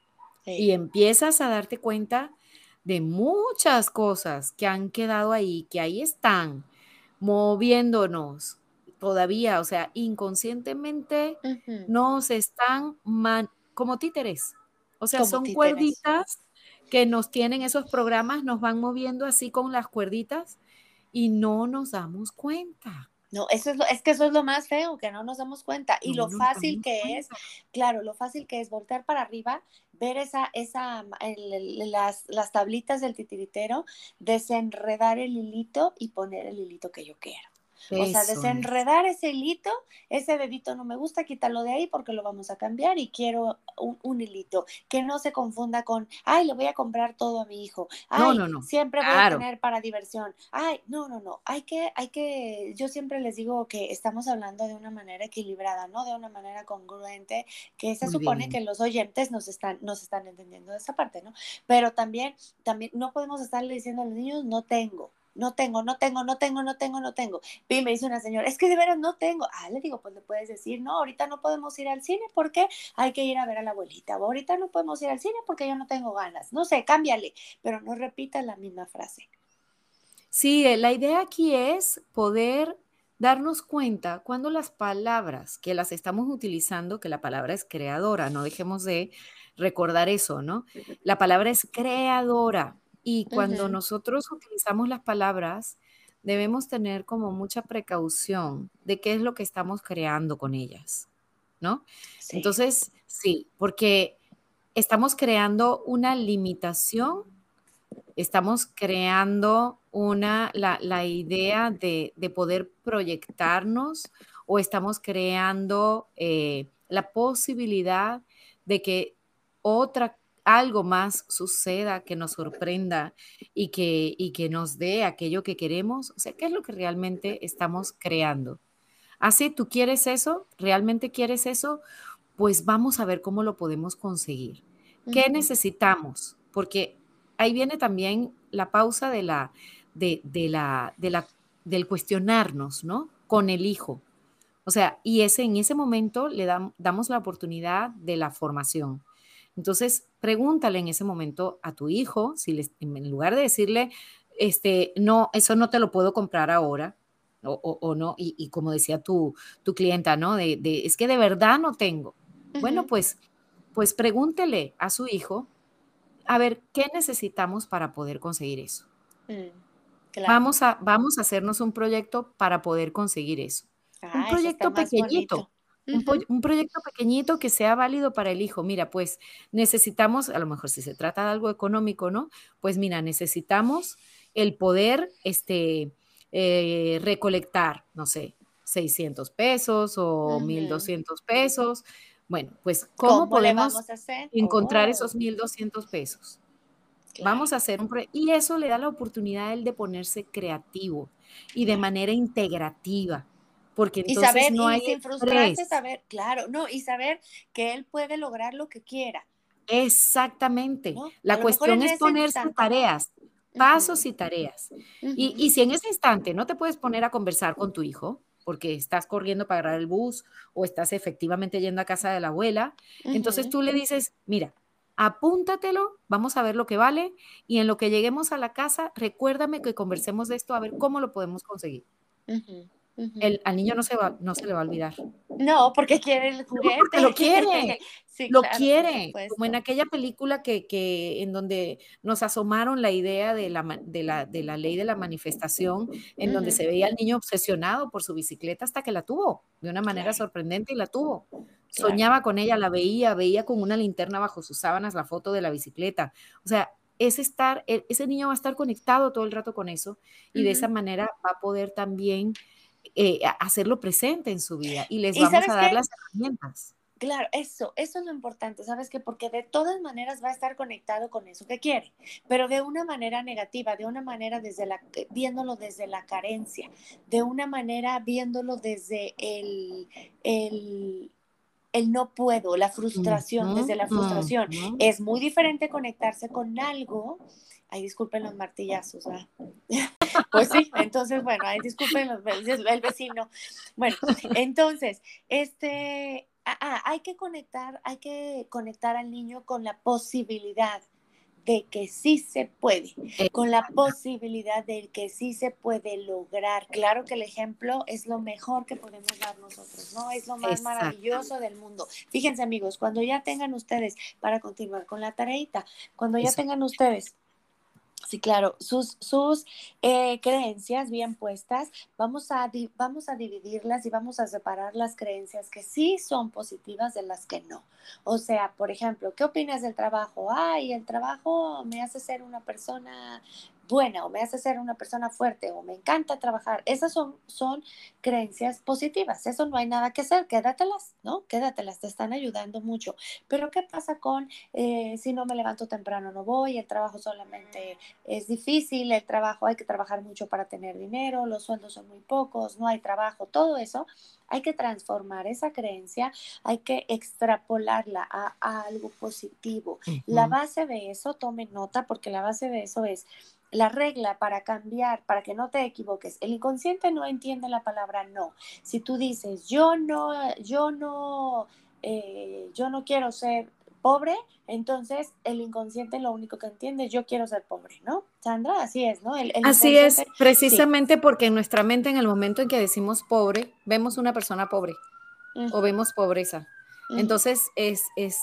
Y empiezas a darte cuenta de muchas cosas que han quedado ahí, que ahí están, moviéndonos todavía, o sea, inconscientemente Ujú. nos están man- como títeres. O sea, Como son títeres. cuerditas que nos tienen esos programas, nos van moviendo así con las cuerditas y no nos damos cuenta. No, eso es lo, es que eso es lo más feo, que no nos damos cuenta. Y No lo fácil que es, claro, lo fácil que es voltear para arriba, ver esa, esa, el- las, las tablitas del titiritero, desenredar el hilito y poner el hilito que yo quiero. O sea, desenredar ese hilito, ese dedito no me gusta, quítalo de ahí porque lo vamos a cambiar y quiero un, un hilito que no se confunda con, ay, le voy a comprar todo a mi hijo, No, ay, no, no. siempre voy a tener para diversión, ay, no, no, no, hay que, hay que, yo siempre les digo que estamos hablando de una manera equilibrada, ¿no? De una manera congruente, que se Muy supone bien. que los oyentes nos están, nos están entendiendo de esa parte, ¿no? Pero también, también no podemos estarle diciendo a los niños, no tengo. No tengo, no tengo, no tengo, no tengo, no tengo. Y me dice una señora, es que de veras no tengo. Ah, le digo, pues le puedes decir, no, ahorita no podemos ir al cine porque hay que ir a ver a la abuelita. O ahorita no podemos ir al cine porque yo no tengo ganas. No sé, cámbiale, pero no repitas la misma frase. Sí, eh, la idea aquí es poder darnos cuenta cuando las palabras que las estamos utilizando, que la palabra es creadora, no dejemos de recordar eso, ¿no? La palabra es creadora y cuando nosotros utilizamos las palabras, debemos tener como mucha precaución de qué es lo que estamos creando con ellas, ¿no? Sí. Entonces, sí, porque estamos creando una limitación estamos creando una, la, la idea de, de poder proyectarnos o estamos creando eh, la posibilidad de que otra, algo más suceda, que nos sorprenda y que, y que nos dé aquello que queremos. O sea, ¿qué es lo que realmente estamos creando? Así, ¿tú quieres eso? ¿Realmente quieres eso? Pues vamos a ver cómo lo podemos conseguir. ¿Qué necesitamos? Porque ahí viene también la pausa de la, de, de la, de la, del cuestionarnos, ¿no? Con el hijo. O sea, y ese, en ese momento le dam- damos la oportunidad de la formación. Entonces, pregúntale en ese momento a tu hijo, si les- en lugar de decirle, este, no, eso no te lo puedo comprar ahora, o, o- o no, y, y como decía tu, tu clienta, ¿no? De, de, es que de verdad no tengo. Bueno, pues, pues pregúntele a su hijo, a ver, ¿qué necesitamos para poder conseguir eso? Mm, Claro. Vamos a, vamos a hacernos un proyecto para poder conseguir eso. Un Ah, proyecto pequeñito, bonito. Un, proyecto pequeñito que sea válido para el hijo. Mira, pues necesitamos, a lo mejor si se trata de algo económico, ¿no? Pues mira, necesitamos el poder, este, eh, recolectar, no sé, 600 pesos o Ujú. 1200 pesos. Bueno, pues ¿cómo ¿Cómo le podemos encontrar Oh, esos 1200 pesos? claro. Vamos a hacer un proyecto. Y eso le da la oportunidad a él de ponerse creativo y de manera integrativa, porque Y entonces saber, no y hay sin frustrarse, saber, claro, no, y saber que él puede lograr lo que quiera, Exactamente. ¿no? La cuestión es ponerse instante. tareas, pasos y tareas. Y, y si en ese instante no te puedes poner a conversar con tu hijo, porque estás corriendo para agarrar el bus o estás efectivamente yendo a casa de la abuela, entonces tú le dices, mira, apúntatelo, vamos a ver lo que vale y en lo que lleguemos a la casa, recuérdame que conversemos de esto a ver cómo lo podemos conseguir. El, al niño no se, va, no se le va a olvidar. No, porque quiere el juguete. porque lo quiere. lo quiere. Como en aquella película que, que, en donde nos asomaron la idea de la, de la, de la ley de la manifestación, en donde se veía al niño obsesionado por su bicicleta hasta que la tuvo, de una manera sorprendente y la tuvo. Soñaba con ella, la veía, veía con una linterna bajo sus sábanas la foto de la bicicleta. O sea, es estar, e, ese niño va a estar conectado todo el rato con eso y de esa manera va a poder también eh, hacerlo presente en su vida y les vamos a dar las herramientas. Claro, eso, eso es lo importante, ¿sabes qué? Porque de todas maneras va a estar conectado con eso que quiere, pero de una manera negativa, de una manera desde la, eh, viéndolo desde la carencia, de una manera viéndolo desde el, el, el no puedo, la frustración, desde la frustración. Es muy diferente conectarse con algo. Ay, disculpen los martillazos, ¿ah? pues sí, entonces, bueno, disculpen los, el vecino. Bueno, entonces, este, ah, ah, hay que conectar, hay que conectar al niño con la posibilidad de que sí se puede, con la posibilidad de que sí se puede lograr. Claro que el ejemplo es lo mejor que podemos dar nosotros, ¿no? Es lo más maravilloso del mundo. Fíjense amigos, cuando ya tengan ustedes, para continuar con la tareita, cuando ya tengan ustedes Sí, claro, sus, sus eh, creencias bien puestas, vamos a, vamos a dividirlas y vamos a separar las creencias que sí son positivas de las que no. O sea, por ejemplo, ¿qué opinas del trabajo? Ay, el trabajo me hace ser una persona buena o me hace ser una persona fuerte o me encanta trabajar. Esas son, son creencias positivas. Eso no hay nada que hacer. Quédatelas, ¿no? Quédatelas, te están ayudando mucho. Pero ¿qué pasa con eh, si no me levanto temprano no voy? El trabajo solamente es difícil, el trabajo hay que trabajar mucho para tener dinero, los sueldos son muy pocos, no hay trabajo, todo eso. Hay que transformar esa creencia, hay que extrapolarla a, algo positivo. La base de eso, tome nota porque la base de eso es la regla para cambiar, para que no te equivoques. El inconsciente no entiende la palabra no. Si tú dices, yo no, yo no, eh, yo no quiero ser pobre, entonces el inconsciente lo único que entiende es yo quiero ser pobre, ¿no? Sandra, así es, ¿no? así es, precisamente porque en nuestra mente en el momento en que decimos pobre, vemos una persona pobre o vemos pobreza. Entonces es, es,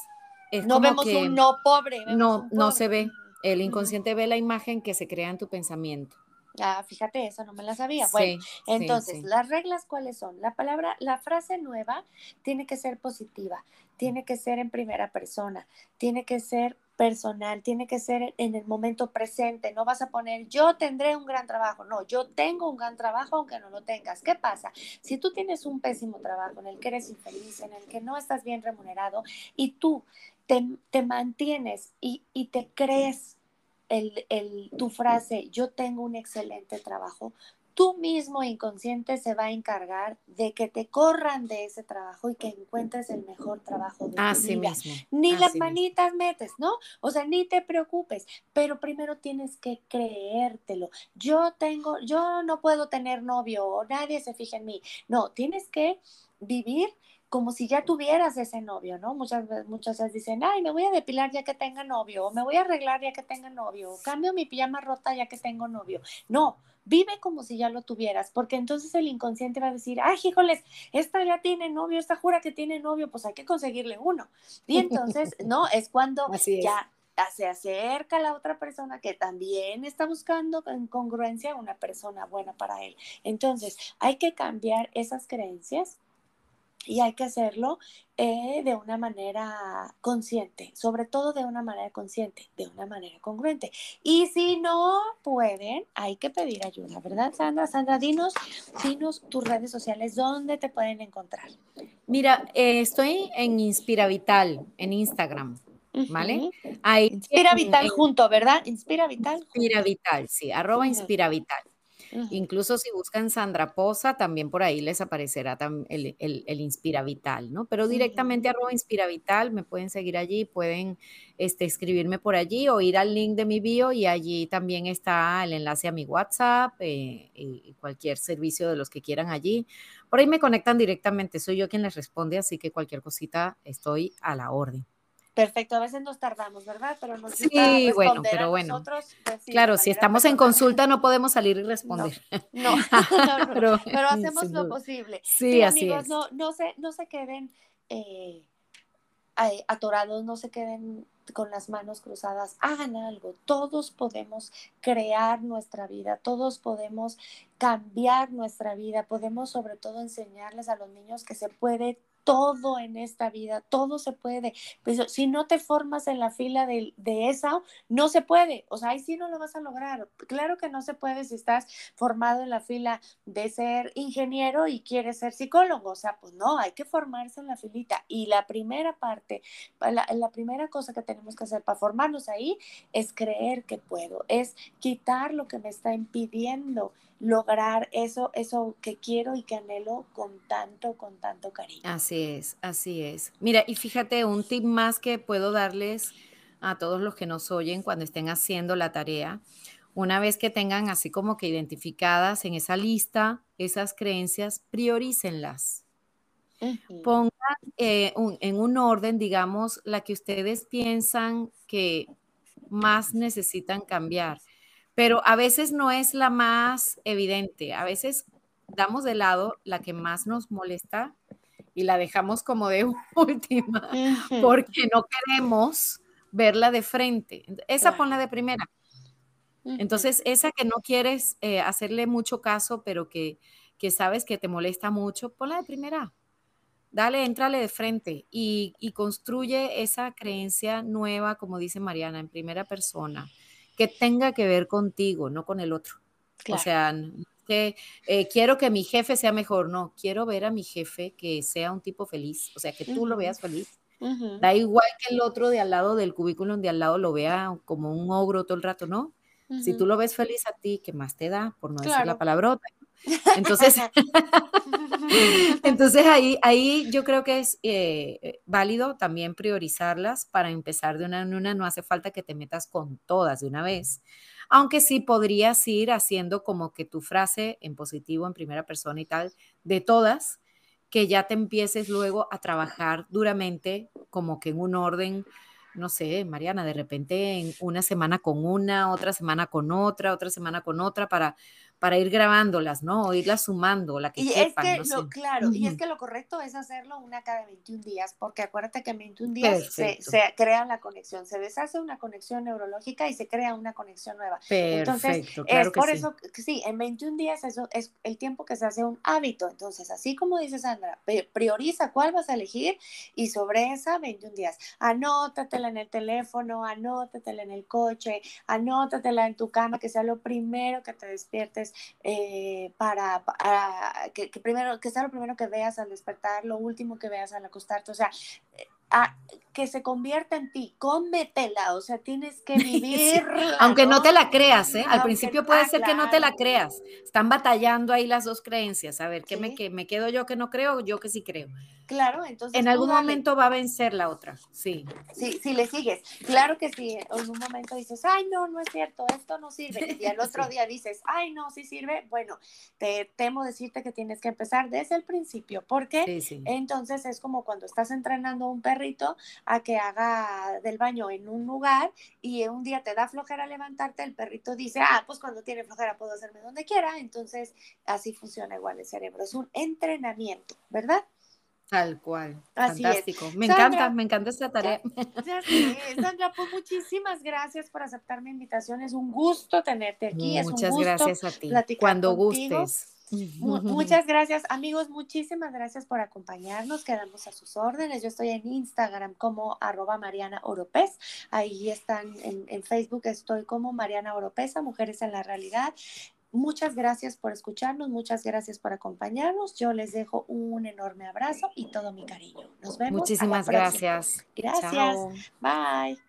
no vemos un no pobre. no, no se ve. El inconsciente ve la imagen que se crea en tu pensamiento. Ah, fíjate, eso no me la sabía. bueno, entonces, las reglas cuáles son? La palabra, la frase nueva tiene que ser positiva, tiene que ser en primera persona, tiene que ser personal, tiene que ser en el momento presente. No vas a poner yo tendré un gran trabajo. No, yo tengo un gran trabajo aunque no lo tengas. ¿Qué pasa? Si tú tienes un pésimo trabajo en el que eres infeliz, en el que no estás bien remunerado y tú te, mantienes y, te crees el, tu frase, yo tengo un excelente trabajo, tu mismo inconsciente se va a encargar de que te corran de ese trabajo y que encuentres el mejor trabajo de tu vida. Ni las manitas metes, ¿no? O sea, ni te preocupes, pero primero tienes que creértelo. Yo tengo, yo no puedo tener novio, nadie se fija en mí. No, tienes que vivir como si ya tuvieras ese novio, ¿no? Muchas veces, muchas veces dicen, ay, me voy a depilar ya que tenga novio, o me voy a arreglar ya que tenga novio, o cambio mi pijama rota ya que tengo novio. No, vive como si ya lo tuvieras, porque entonces el inconsciente va a decir, ay, híjoles, esta ya tiene novio, esta jura que tiene novio, pues hay que conseguirle uno. Y entonces, ¿no? Es cuando ya se acerca la otra persona que también está buscando en congruencia una persona buena para él. Entonces, hay que cambiar esas creencias y hay que hacerlo eh, de una manera consciente, sobre todo de una manera consciente, de una manera congruente. Y si no pueden, hay que pedir ayuda, ¿verdad, Sandra? Sandra, dinos, dinos tus redes sociales, ¿dónde te pueden encontrar? Mira, eh, estoy en Inspira Vital, en Instagram. ¿Vale? Inspira Vital junto, ¿verdad? Inspira Vital. Inspira Vital, sí, arroba Inspira Vital. Incluso si buscan Sandra Poza, también por ahí les aparecerá el, el, Inspira Vital, ¿no? Pero directamente arroba Inspira Vital, me pueden seguir allí, pueden este, escribirme por allí o ir al link de mi bio y allí también está el enlace a mi WhatsApp eh, y cualquier servicio de los que quieran allí. Por ahí me conectan directamente, soy yo quien les responde, así que cualquier cosita estoy a la orden. Perfecto, a veces nos tardamos, ¿verdad? Pero nos sí, bueno, pero bueno. Pues claro, si estamos en consulta no podemos salir y responder. No, pero, hacemos lo posible. Sí, así es. No, no, se, no se queden eh, atorados, no se queden con las manos cruzadas, hagan algo. Todos podemos crear nuestra vida, todos podemos cambiar nuestra vida, podemos sobre todo enseñarles a los niños que se puede todo en esta vida, todo se puede. Pero si no te formas en la fila de, de, esa, no se puede. O sea, ahí sí no lo vas a lograr. Claro que no se puede si estás formado en la fila de ser ingeniero y quieres ser psicólogo. O sea, pues no, hay que formarse en la filita. Y la primera parte, la, la primera cosa que tenemos que hacer para formarnos ahí es creer que puedo, es quitar lo que me está impidiendo lograr eso, eso que quiero y que anhelo con tanto, con tanto cariño. Así es, así es. Mira, y fíjate, un tip más que puedo darles a todos los que nos oyen cuando estén haciendo la tarea, una vez que tengan así como que identificadas en esa lista esas creencias, priorícenlas. Pongan eh, en un orden, digamos, la que ustedes piensan que más necesitan cambiar pero a veces no es la más evidente. A veces damos de lado la que más nos molesta y la dejamos como de última porque no queremos verla de frente. Esa ponla de primera. Entonces, esa que no quieres eh, hacerle mucho caso, pero que, que, sabes que te molesta mucho, ponla de primera. Dale, entrale de frente y, y construye esa creencia nueva, como dice Mariana, en primera persona que tenga que ver contigo, no con el otro. O sea, que eh, quiero que mi jefe sea mejor, no, quiero ver a mi jefe que sea un tipo feliz, o sea, que tú lo veas feliz. Da igual que el otro de al lado del cubículo de al lado lo vea como un ogro todo el rato, ¿no? Si tú lo ves feliz a ti, ¿qué más te da? Por no decir la palabrota. Entonces, entonces ahí, ahí yo creo que es eh, válido también priorizarlas para empezar de una en una. No hace falta que te metas con todas de una vez. Aunque sí podrías ir haciendo como que tu frase en positivo, en primera persona y tal, de todas, que ya te empieces luego a trabajar duramente como que en un orden no sé, Mariana, de repente en una semana con una, otra semana con otra, otra semana con otra, para, para ir grabándolas, ¿no? O irlas sumando, la que y es que lo, Claro, y es que lo correcto es hacerlo una cada 21 días, porque acuérdate que en 21 días se, crea la conexión, se deshace una conexión neurológica y se crea una conexión nueva. Entonces, es por eso, sí, en 21 días eso es el tiempo que se hace un hábito. Entonces, así como dice Sandra, prioriza cuál vas a elegir y sobre esa 21 días, anótatela en el teléfono, anótatela en el coche, anótatela en tu cama, que sea lo primero que te despiertes eh, para, que, primero, que sea lo primero que veas al despertar, lo último que veas al acostarte, o sea, eh, que se convierta en ti, cómetela, o sea, tienes que vivir. Aunque ¿no? te la creas, ¿eh? Al principio puede ser que no te la creas. Están batallando ahí las dos creencias. A ver, ¿qué me, que, me quedo yo que no creo, yo que sí creo? Claro, entonces. En algún momento va a vencer la otra, sí. Sí, si le sigues. Claro que sí. En un momento dices, ay, no, no es cierto, esto no sirve. Y al otro día dices, ay, no, sí sirve. Bueno, te temo decirte que tienes que empezar desde el principio, porque entonces es como cuando estás entrenando a un perrito a que haga del baño en un lugar y un día te da flojera levantarte, el perrito dice, ah, pues cuando tiene flojera puedo hacerme donde quiera. Entonces, así funciona igual el cerebro. Es un entrenamiento, ¿verdad? Tal cual. Fantástico. Me encanta, me encanta esta tarea. Ya, Sandra, pues muchísimas gracias por aceptar mi invitación. Es un gusto tenerte aquí. Muchas gracias a ti. Cuando gustes. Muchas gracias, amigos. Muchísimas gracias por acompañarnos. Quedamos a sus órdenes. Yo estoy en Instagram como arroba Mariana Oropez. Ahí están en, en Facebook, estoy como Mariana Oropesa, Mujeres en la Realidad. Muchas gracias por escucharnos, muchas gracias por acompañarnos. Yo les dejo un enorme abrazo y todo mi cariño. Nos vemos. Muchísimas gracias. Gracias. Bye.